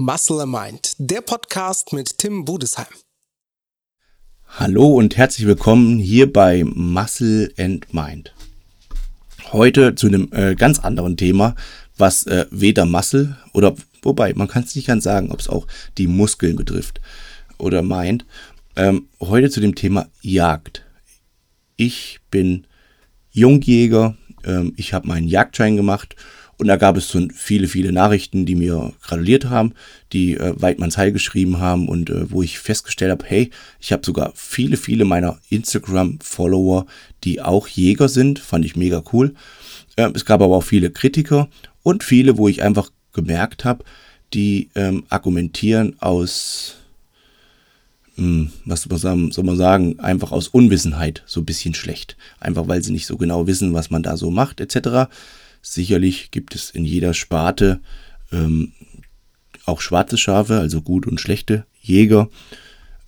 Muscle and Mind, der Podcast mit Tim Budesheim. Hallo und herzlich willkommen hier bei Muscle and Mind. Heute zu einem äh, ganz anderen Thema, was äh, weder Muscle oder wobei man kann es nicht ganz sagen, ob es auch die Muskeln betrifft oder meint. Ähm, heute zu dem Thema Jagd. Ich bin Jungjäger, ähm, ich habe meinen Jagdschein gemacht und da gab es so viele, viele Nachrichten, die mir gratuliert haben, die äh, Weidmanns Heil geschrieben haben und äh, wo ich festgestellt habe, hey, ich habe sogar viele, viele meiner Instagram-Follower, die auch Jäger sind, fand ich mega cool. Äh, es gab aber auch viele Kritiker und viele, wo ich einfach gemerkt habe, die ähm, argumentieren aus, hm, was soll man sagen, einfach aus Unwissenheit so ein bisschen schlecht. Einfach weil sie nicht so genau wissen, was man da so macht, etc. Sicherlich gibt es in jeder Sparte ähm, auch schwarze Schafe, also gut und schlechte Jäger.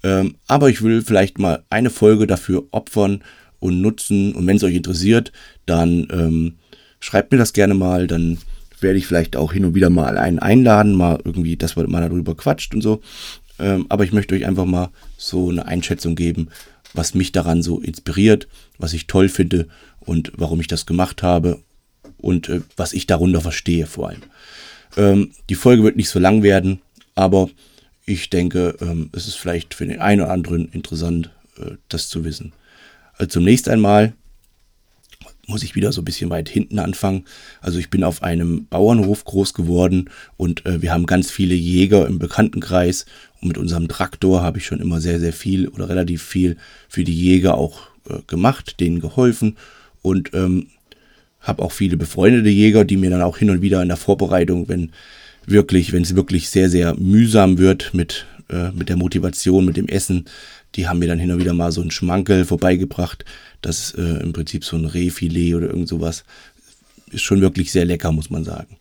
Ähm, aber ich will vielleicht mal eine Folge dafür opfern und nutzen. Und wenn es euch interessiert, dann ähm, schreibt mir das gerne mal. Dann werde ich vielleicht auch hin und wieder mal einen einladen, mal irgendwie, dass man mal darüber quatscht und so. Ähm, aber ich möchte euch einfach mal so eine Einschätzung geben, was mich daran so inspiriert, was ich toll finde und warum ich das gemacht habe und äh, was ich darunter verstehe vor allem. Ähm, die Folge wird nicht so lang werden, aber ich denke, ähm, es ist vielleicht für den einen oder anderen interessant, äh, das zu wissen. Also zunächst einmal muss ich wieder so ein bisschen weit hinten anfangen. Also ich bin auf einem Bauernhof groß geworden und äh, wir haben ganz viele Jäger im Bekanntenkreis und mit unserem Traktor habe ich schon immer sehr, sehr viel oder relativ viel für die Jäger auch äh, gemacht, denen geholfen und ähm, habe auch viele befreundete Jäger, die mir dann auch hin und wieder in der Vorbereitung, wenn wirklich, wenn es wirklich sehr, sehr mühsam wird mit, äh, mit der Motivation, mit dem Essen, die haben mir dann hin und wieder mal so ein Schmankel vorbeigebracht. Das ist äh, im Prinzip so ein Rehfilet oder irgend sowas. Ist schon wirklich sehr lecker, muss man sagen.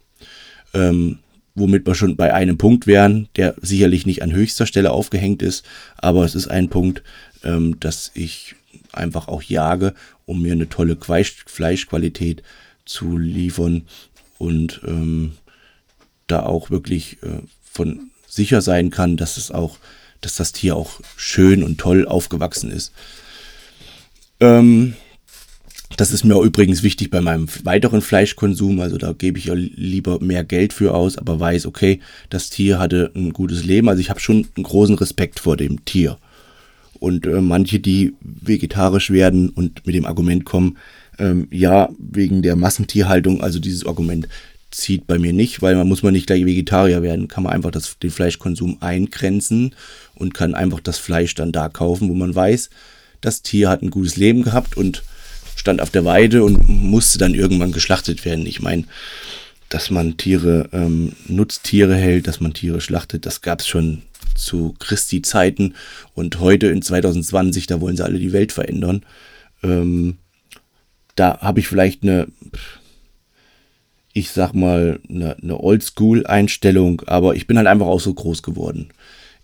Ähm, womit wir schon bei einem Punkt wären, der sicherlich nicht an höchster Stelle aufgehängt ist, aber es ist ein Punkt, ähm, dass ich einfach auch jage, um mir eine tolle Fleischqualität zu liefern und ähm, da auch wirklich äh, von sicher sein kann, dass es auch, dass das Tier auch schön und toll aufgewachsen ist. Ähm, das ist mir übrigens wichtig bei meinem weiteren Fleischkonsum. Also da gebe ich ja lieber mehr Geld für aus, aber weiß, okay, das Tier hatte ein gutes Leben. Also ich habe schon einen großen Respekt vor dem Tier. Und äh, manche, die vegetarisch werden und mit dem Argument kommen, ähm, ja, wegen der Massentierhaltung, also dieses Argument zieht bei mir nicht, weil man muss man nicht gleich Vegetarier werden, kann man einfach das, den Fleischkonsum eingrenzen und kann einfach das Fleisch dann da kaufen, wo man weiß, das Tier hat ein gutes Leben gehabt und stand auf der Weide und musste dann irgendwann geschlachtet werden. Ich meine, dass man Tiere, ähm, Nutztiere hält, dass man Tiere schlachtet, das gab es schon zu Christi-Zeiten und heute in 2020, da wollen sie alle die Welt verändern. Ähm, da habe ich vielleicht eine, ich sag mal, eine, eine Oldschool-Einstellung, aber ich bin halt einfach auch so groß geworden.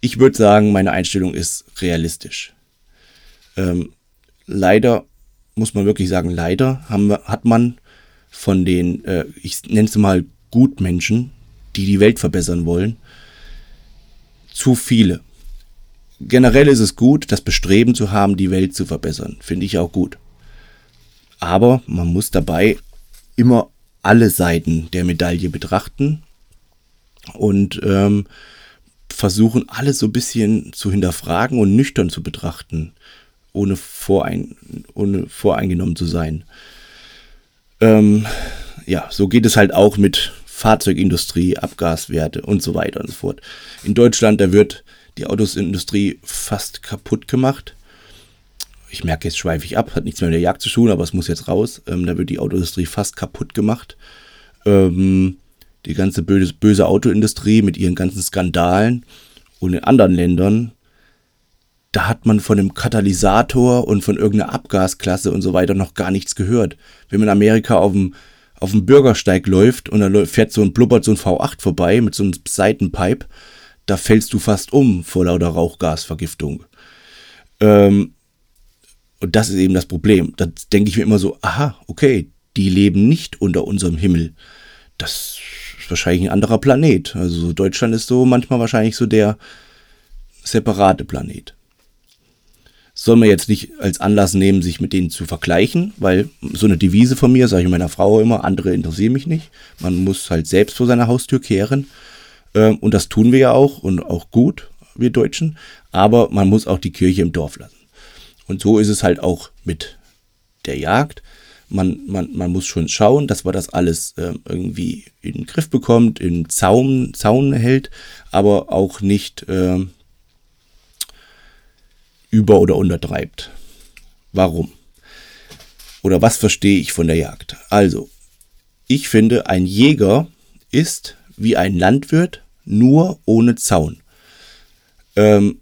Ich würde sagen, meine Einstellung ist realistisch. Ähm, leider, muss man wirklich sagen, leider haben hat man von den, äh, ich nenne es mal Gutmenschen, die die Welt verbessern wollen, zu viele. Generell ist es gut, das Bestreben zu haben, die Welt zu verbessern. Finde ich auch gut. Aber man muss dabei immer alle Seiten der Medaille betrachten und ähm, versuchen, alles so ein bisschen zu hinterfragen und nüchtern zu betrachten, ohne, vorein, ohne voreingenommen zu sein. Ähm, ja, so geht es halt auch mit Fahrzeugindustrie, Abgaswerte und so weiter und so fort. In Deutschland, da wird die Autosindustrie fast kaputt gemacht. Ich merke, jetzt schweife ich ab, hat nichts mehr mit der Jagd zu tun, aber es muss jetzt raus. Ähm, da wird die Autoindustrie fast kaputt gemacht. Ähm, die ganze böse, böse Autoindustrie mit ihren ganzen Skandalen und in anderen Ländern, da hat man von einem Katalysator und von irgendeiner Abgasklasse und so weiter noch gar nichts gehört. Wenn man Amerika auf dem auf dem Bürgersteig läuft und da fährt so ein blubbert so ein V8 vorbei mit so einem Seitenpipe, da fällst du fast um vor lauter Rauchgasvergiftung. Ähm, und das ist eben das Problem. Da denke ich mir immer so, aha, okay, die leben nicht unter unserem Himmel. Das ist wahrscheinlich ein anderer Planet. Also Deutschland ist so manchmal wahrscheinlich so der separate Planet. Soll man jetzt nicht als Anlass nehmen, sich mit denen zu vergleichen, weil so eine Devise von mir, sage ich meiner Frau immer, andere interessieren mich nicht. Man muss halt selbst vor seiner Haustür kehren. Ähm, und das tun wir ja auch und auch gut, wir Deutschen. Aber man muss auch die Kirche im Dorf lassen. Und so ist es halt auch mit der Jagd. Man, man, man muss schon schauen, dass man das alles äh, irgendwie in den Griff bekommt, in Zaun, Zaun hält, aber auch nicht äh, über- oder untertreibt. Warum? Oder was verstehe ich von der Jagd? Also, ich finde, ein Jäger ist wie ein Landwirt, nur ohne Zaun. Ähm,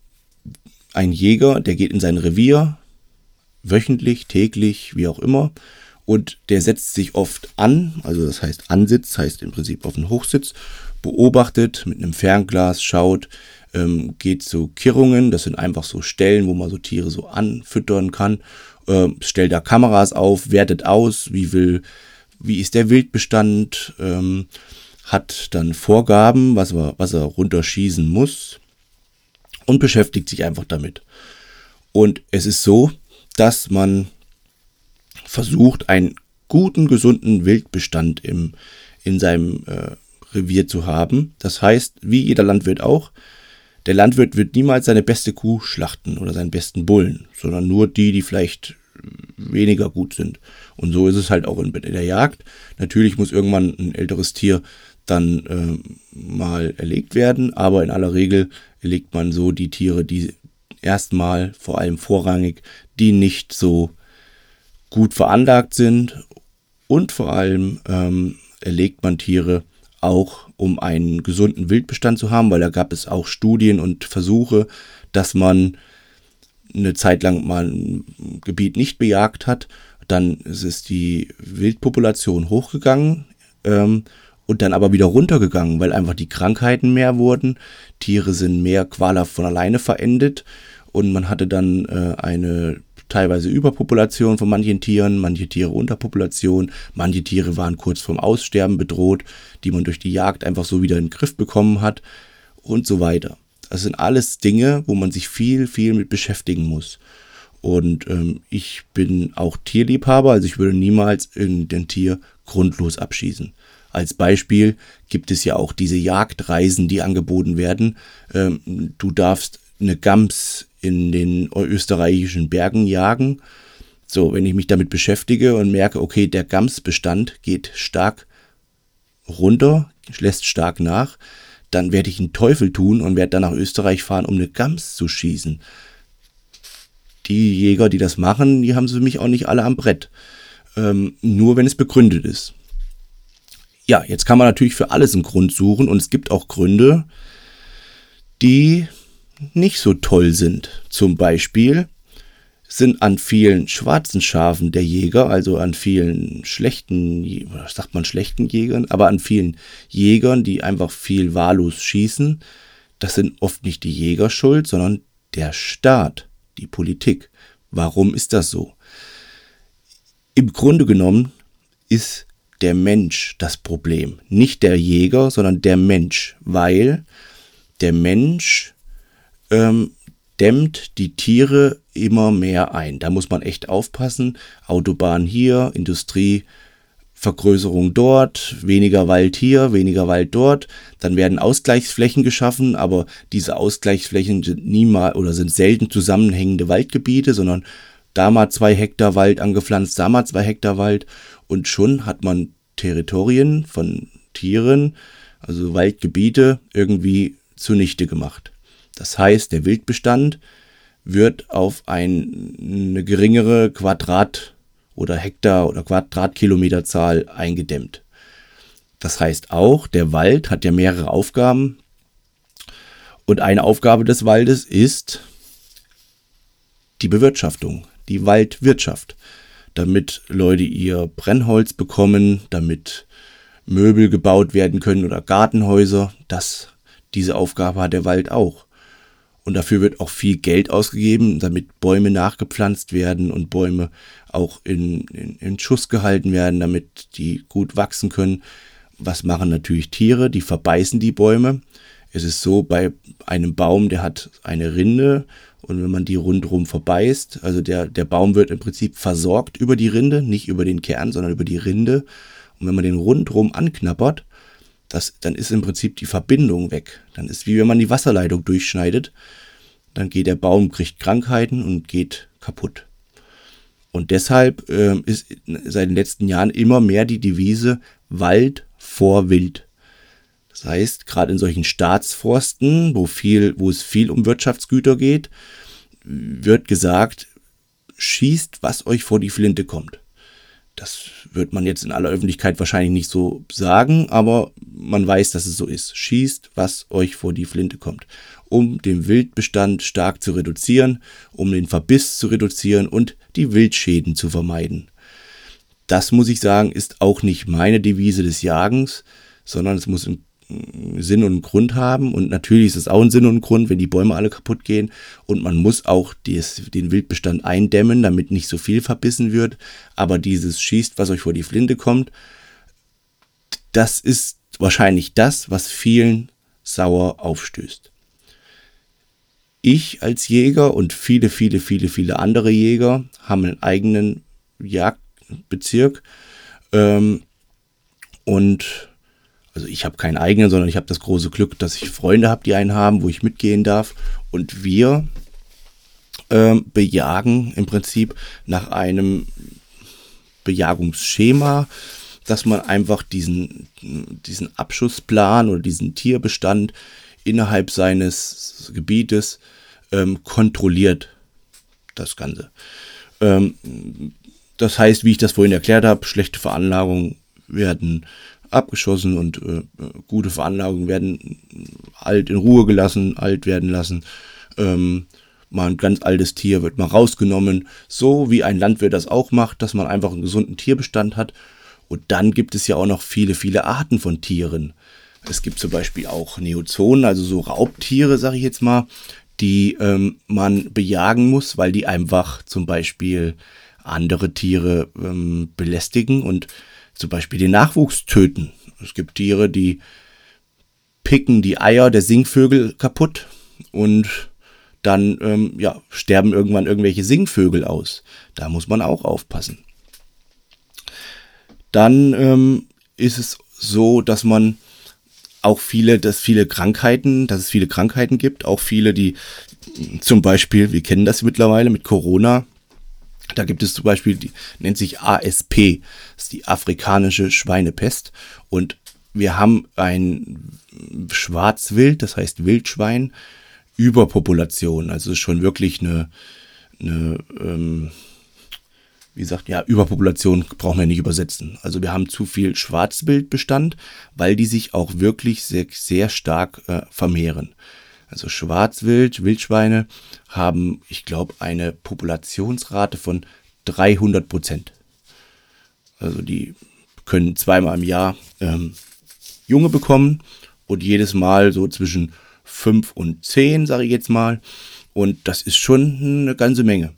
ein Jäger, der geht in sein Revier, wöchentlich, täglich, wie auch immer, und der setzt sich oft an, also das heißt Ansitz, heißt im Prinzip auf den Hochsitz, beobachtet mit einem Fernglas, schaut, ähm, geht zu Kirrungen, das sind einfach so Stellen, wo man so Tiere so anfüttern kann, ähm, stellt da Kameras auf, wertet aus, wie will, wie ist der Wildbestand, ähm, hat dann Vorgaben, was er, was er runterschießen muss und beschäftigt sich einfach damit. Und es ist so, dass man versucht, einen guten, gesunden Wildbestand im, in seinem äh, Revier zu haben. Das heißt, wie jeder Landwirt auch, der Landwirt wird niemals seine beste Kuh schlachten oder seinen besten Bullen, sondern nur die, die vielleicht weniger gut sind. Und so ist es halt auch in der Jagd. Natürlich muss irgendwann ein älteres Tier dann äh, mal erlegt werden, aber in aller Regel erlegt man so die Tiere, die erstmal vor allem vorrangig, die nicht so gut veranlagt sind und vor allem ähm, erlegt man Tiere auch, um einen gesunden Wildbestand zu haben, weil da gab es auch Studien und Versuche, dass man eine Zeit lang mal ein Gebiet nicht bejagt hat. Dann ist die Wildpopulation hochgegangen ähm, und dann aber wieder runtergegangen, weil einfach die Krankheiten mehr wurden. Tiere sind mehr qualhaft von alleine verendet und man hatte dann äh, eine teilweise Überpopulation von manchen Tieren, manche Tiere Unterpopulation, manche Tiere waren kurz vorm Aussterben bedroht, die man durch die Jagd einfach so wieder in den Griff bekommen hat und so weiter. Das sind alles Dinge, wo man sich viel, viel mit beschäftigen muss. Und ähm, ich bin auch Tierliebhaber, also ich würde niemals irgendein Tier grundlos abschießen. Als Beispiel gibt es ja auch diese Jagdreisen, die angeboten werden. Ähm, du darfst eine Gams in den österreichischen Bergen jagen. So, wenn ich mich damit beschäftige und merke, okay, der Gamsbestand geht stark runter, lässt stark nach, dann werde ich einen Teufel tun und werde dann nach Österreich fahren, um eine Gams zu schießen. Die Jäger, die das machen, die haben sie mich auch nicht alle am Brett. Ähm, nur wenn es begründet ist. Ja, jetzt kann man natürlich für alles einen Grund suchen und es gibt auch Gründe, die nicht so toll sind. Zum Beispiel sind an vielen schwarzen Schafen der Jäger, also an vielen schlechten, sagt man schlechten Jägern, aber an vielen Jägern, die einfach viel wahllos schießen, das sind oft nicht die Jäger schuld, sondern der Staat, die Politik. Warum ist das so? Im Grunde genommen ist der Mensch das Problem, nicht der Jäger, sondern der Mensch, weil der Mensch ähm, dämmt die Tiere immer mehr ein. Da muss man echt aufpassen. Autobahn hier, Industrie, Vergrößerung dort, weniger Wald hier, weniger Wald dort. Dann werden Ausgleichsflächen geschaffen, aber diese Ausgleichsflächen sind niemals oder sind selten zusammenhängende Waldgebiete, sondern da mal zwei Hektar Wald angepflanzt, da mal zwei Hektar Wald und schon hat man Territorien von Tieren, also Waldgebiete, irgendwie zunichte gemacht. Das heißt, der Wildbestand wird auf ein, eine geringere Quadrat- oder Hektar- oder Quadratkilometerzahl eingedämmt. Das heißt auch, der Wald hat ja mehrere Aufgaben. Und eine Aufgabe des Waldes ist die Bewirtschaftung, die Waldwirtschaft. Damit Leute ihr Brennholz bekommen, damit Möbel gebaut werden können oder Gartenhäuser. Das, diese Aufgabe hat der Wald auch. Und dafür wird auch viel Geld ausgegeben, damit Bäume nachgepflanzt werden und Bäume auch in, in, in Schuss gehalten werden, damit die gut wachsen können. Was machen natürlich Tiere? Die verbeißen die Bäume. Es ist so, bei einem Baum, der hat eine Rinde und wenn man die rundherum verbeißt, also der, der Baum wird im Prinzip versorgt über die Rinde, nicht über den Kern, sondern über die Rinde. Und wenn man den rundherum anknappert, das, dann ist im Prinzip die Verbindung weg. Dann ist wie wenn man die Wasserleitung durchschneidet. Dann geht der Baum, kriegt Krankheiten und geht kaputt. Und deshalb äh, ist seit den letzten Jahren immer mehr die Devise Wald vor Wild. Das heißt, gerade in solchen Staatsforsten, wo viel, wo es viel um Wirtschaftsgüter geht, wird gesagt, schießt, was euch vor die Flinte kommt. Das wird man jetzt in aller Öffentlichkeit wahrscheinlich nicht so sagen, aber man weiß, dass es so ist. Schießt, was euch vor die Flinte kommt, um den Wildbestand stark zu reduzieren, um den Verbiss zu reduzieren und die Wildschäden zu vermeiden. Das muss ich sagen, ist auch nicht meine Devise des Jagens, sondern es muss im Sinn und Grund haben. Und natürlich ist es auch ein Sinn und Grund, wenn die Bäume alle kaputt gehen. Und man muss auch des, den Wildbestand eindämmen, damit nicht so viel verbissen wird. Aber dieses schießt, was euch vor die Flinte kommt, das ist wahrscheinlich das, was vielen sauer aufstößt. Ich als Jäger und viele, viele, viele, viele andere Jäger haben einen eigenen Jagdbezirk. Ähm, und also ich habe keinen eigenen, sondern ich habe das große Glück, dass ich Freunde habe, die einen haben, wo ich mitgehen darf. Und wir ähm, bejagen im Prinzip nach einem Bejagungsschema, dass man einfach diesen, diesen Abschussplan oder diesen Tierbestand innerhalb seines Gebietes ähm, kontrolliert. Das Ganze. Ähm, das heißt, wie ich das vorhin erklärt habe, schlechte Veranlagungen werden abgeschossen und äh, gute Veranlagungen werden alt in Ruhe gelassen, alt werden lassen. Ähm, mal ein ganz altes Tier wird mal rausgenommen, so wie ein Landwirt das auch macht, dass man einfach einen gesunden Tierbestand hat. Und dann gibt es ja auch noch viele, viele Arten von Tieren. Es gibt zum Beispiel auch Neozonen, also so Raubtiere, sage ich jetzt mal, die ähm, man bejagen muss, weil die einfach zum Beispiel andere Tiere ähm, belästigen und zum Beispiel den Nachwuchs töten. Es gibt Tiere, die picken die Eier der Singvögel kaputt und dann ähm, ja, sterben irgendwann irgendwelche Singvögel aus. Da muss man auch aufpassen. Dann ähm, ist es so, dass man auch viele, dass viele Krankheiten, dass es viele Krankheiten gibt, auch viele, die zum Beispiel, wir kennen das mittlerweile mit Corona, da gibt es zum Beispiel, die nennt sich ASP, das ist die afrikanische Schweinepest. Und wir haben ein Schwarzwild, das heißt Wildschwein, Überpopulation. Also schon wirklich eine, eine ähm, wie gesagt, ja, Überpopulation brauchen wir nicht übersetzen. Also wir haben zu viel Schwarzwildbestand, weil die sich auch wirklich sehr, sehr stark äh, vermehren. Also Schwarzwild, Wildschweine haben, ich glaube, eine Populationsrate von 300 Prozent. Also die können zweimal im Jahr ähm, Junge bekommen und jedes Mal so zwischen 5 und 10, sage ich jetzt mal. Und das ist schon eine ganze Menge.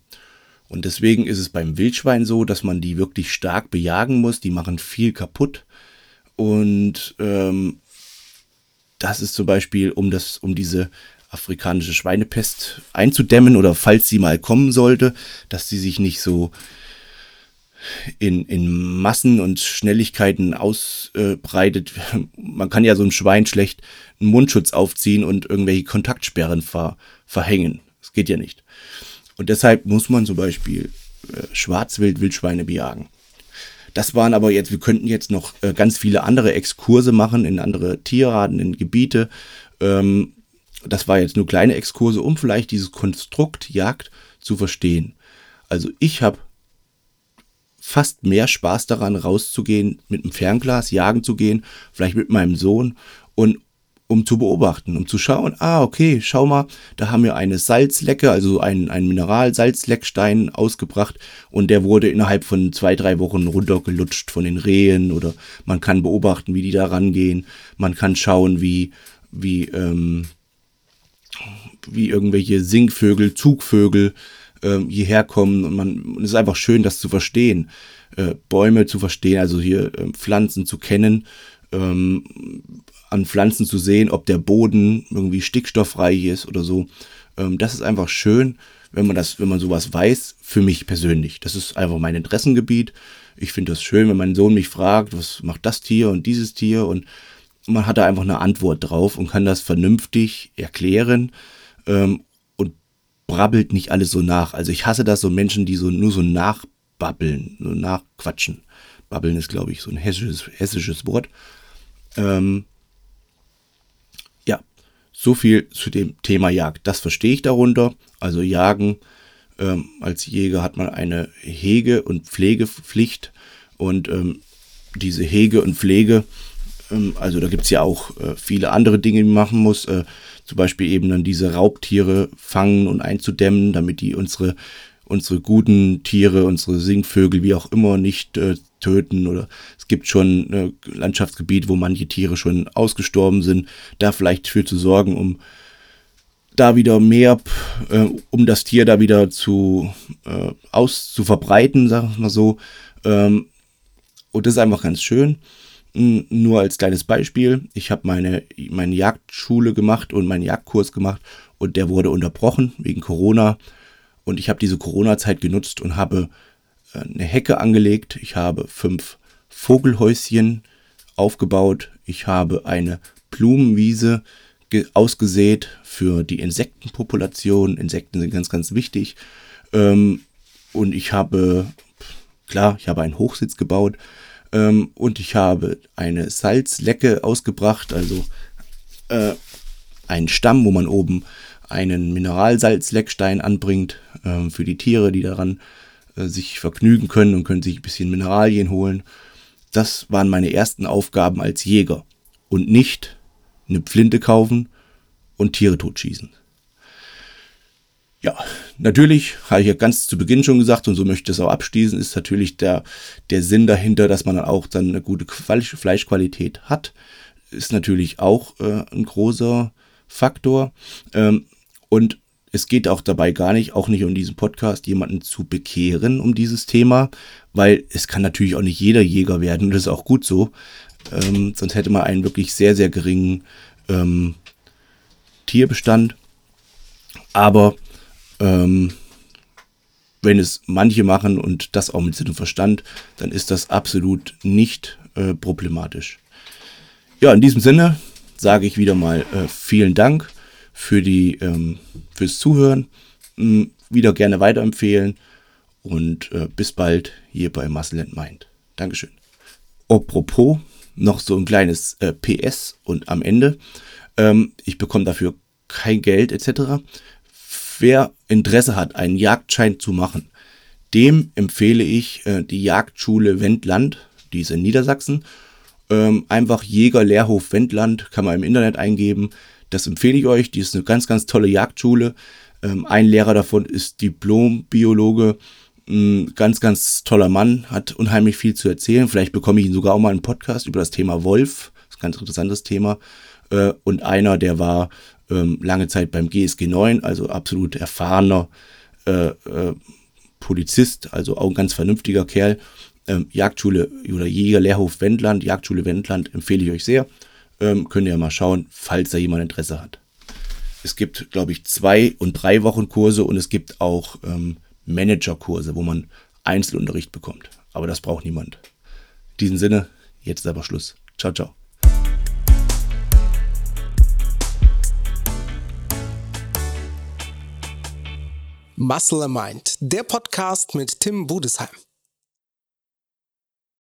Und deswegen ist es beim Wildschwein so, dass man die wirklich stark bejagen muss. Die machen viel kaputt. Und ähm, das ist zum Beispiel, um das, um diese afrikanische Schweinepest einzudämmen oder falls sie mal kommen sollte, dass sie sich nicht so in, in Massen und Schnelligkeiten ausbreitet. Man kann ja so ein Schwein schlecht einen Mundschutz aufziehen und irgendwelche Kontaktsperren ver, verhängen. Das geht ja nicht. Und deshalb muss man zum Beispiel äh, Schwarzwild, Wildschweine bejagen. Das waren aber jetzt, wir könnten jetzt noch äh, ganz viele andere Exkurse machen in andere Tierarten, in Gebiete. Ähm, das war jetzt nur kleine Exkurse, um vielleicht dieses Konstrukt Jagd zu verstehen. Also ich habe fast mehr Spaß daran, rauszugehen, mit einem Fernglas jagen zu gehen, vielleicht mit meinem Sohn und um zu beobachten, um zu schauen, ah, okay, schau mal, da haben wir eine Salzlecke, also ein, ein Mineral-Salzleckstein ausgebracht und der wurde innerhalb von zwei, drei Wochen runtergelutscht von den Rehen oder man kann beobachten, wie die da rangehen, man kann schauen, wie, wie, ähm, wie irgendwelche Singvögel, Zugvögel ähm, hierher kommen und man, und es ist einfach schön, das zu verstehen. Äh, Bäume zu verstehen, also hier äh, Pflanzen zu kennen, ähm, an Pflanzen zu sehen, ob der Boden irgendwie stickstoffreich ist oder so. Ähm, das ist einfach schön, wenn man das, wenn man sowas weiß, für mich persönlich. Das ist einfach mein Interessengebiet. Ich finde das schön, wenn mein Sohn mich fragt, was macht das Tier und dieses Tier und man hat da einfach eine Antwort drauf und kann das vernünftig erklären ähm, und brabbelt nicht alles so nach. Also ich hasse das so Menschen, die so nur so nachbabbeln, so nachquatschen. Babbeln ist, glaube ich, so ein hessisches, hessisches Wort. Ähm, ja, so viel zu dem Thema Jagd. Das verstehe ich darunter. Also Jagen ähm, als Jäger hat man eine Hege- und Pflegepflicht und ähm, diese Hege und Pflege, ähm, also da gibt es ja auch äh, viele andere Dinge, die man machen muss, äh, zum Beispiel eben dann diese Raubtiere fangen und einzudämmen, damit die unsere, unsere guten Tiere, unsere Singvögel, wie auch immer, nicht äh, töten oder es gibt schon äh, Landschaftsgebiete, wo manche Tiere schon ausgestorben sind, da vielleicht für zu sorgen, um da wieder mehr, äh, um das Tier da wieder zu äh, aus zu verbreiten, sagen wir mal so. Ähm, und das ist einfach ganz schön. Nur als kleines Beispiel, ich habe meine, meine Jagdschule gemacht und meinen Jagdkurs gemacht und der wurde unterbrochen wegen Corona. Und ich habe diese Corona-Zeit genutzt und habe äh, eine Hecke angelegt. Ich habe fünf Vogelhäuschen aufgebaut. Ich habe eine Blumenwiese ausgesät für die Insektenpopulation. Insekten sind ganz, ganz wichtig. Ähm, und ich habe, klar, ich habe einen Hochsitz gebaut ähm, und ich habe eine Salzlecke ausgebracht, also äh, einen Stamm, wo man oben einen Mineralsalzleckstein anbringt äh, für die Tiere, die daran äh, sich vergnügen können und können sich ein bisschen Mineralien holen. Das waren meine ersten Aufgaben als Jäger und nicht eine Flinte kaufen und Tiere totschießen. Ja, natürlich, habe ich ja ganz zu Beginn schon gesagt und so möchte ich es auch abschließen, ist natürlich der, der Sinn dahinter, dass man dann auch dann eine gute Fleischqualität hat, ist natürlich auch äh, ein großer Faktor. Ähm, und es geht auch dabei gar nicht, auch nicht um diesen Podcast, jemanden zu bekehren um dieses Thema, weil es kann natürlich auch nicht jeder Jäger werden und das ist auch gut so. Ähm, sonst hätte man einen wirklich sehr, sehr geringen ähm, Tierbestand. Aber ähm, wenn es manche machen und das auch mit Sinn und Verstand, dann ist das absolut nicht äh, problematisch. Ja, in diesem Sinne sage ich wieder mal äh, vielen Dank für die, ähm, fürs Zuhören. Ähm, wieder gerne weiterempfehlen und äh, bis bald hier bei Muscle and Mind. Dankeschön. Apropos, noch so ein kleines äh, PS und am Ende, ähm, ich bekomme dafür kein Geld etc. Wer Interesse hat, einen Jagdschein zu machen, dem empfehle ich äh, die Jagdschule Wendland, die ist in Niedersachsen. Ähm, einfach Jäger Lehrhof Wendland, kann man im Internet eingeben. Das empfehle ich euch. Die ist eine ganz, ganz tolle Jagdschule. Ähm, ein Lehrer davon ist Diplom-Biologe ein ganz, ganz toller Mann, hat unheimlich viel zu erzählen. Vielleicht bekomme ich ihn sogar auch mal einen Podcast über das Thema Wolf. Das ist ein ganz interessantes Thema. Äh, und einer, der war ähm, lange Zeit beim GSG 9, also absolut erfahrener äh, äh, Polizist, also auch ein ganz vernünftiger Kerl. Ähm, Jagdschule oder Jägerlehrhof Wendland, Jagdschule Wendland empfehle ich euch sehr. Ähm, könnt ihr mal schauen, falls da jemand Interesse hat. Es gibt, glaube ich, zwei und drei Wochen Kurse und es gibt auch ähm, Managerkurse, wo man Einzelunterricht bekommt. Aber das braucht niemand. In diesem Sinne, jetzt ist aber Schluss. Ciao, ciao. Muscle Mind, der Podcast mit Tim Budesheim.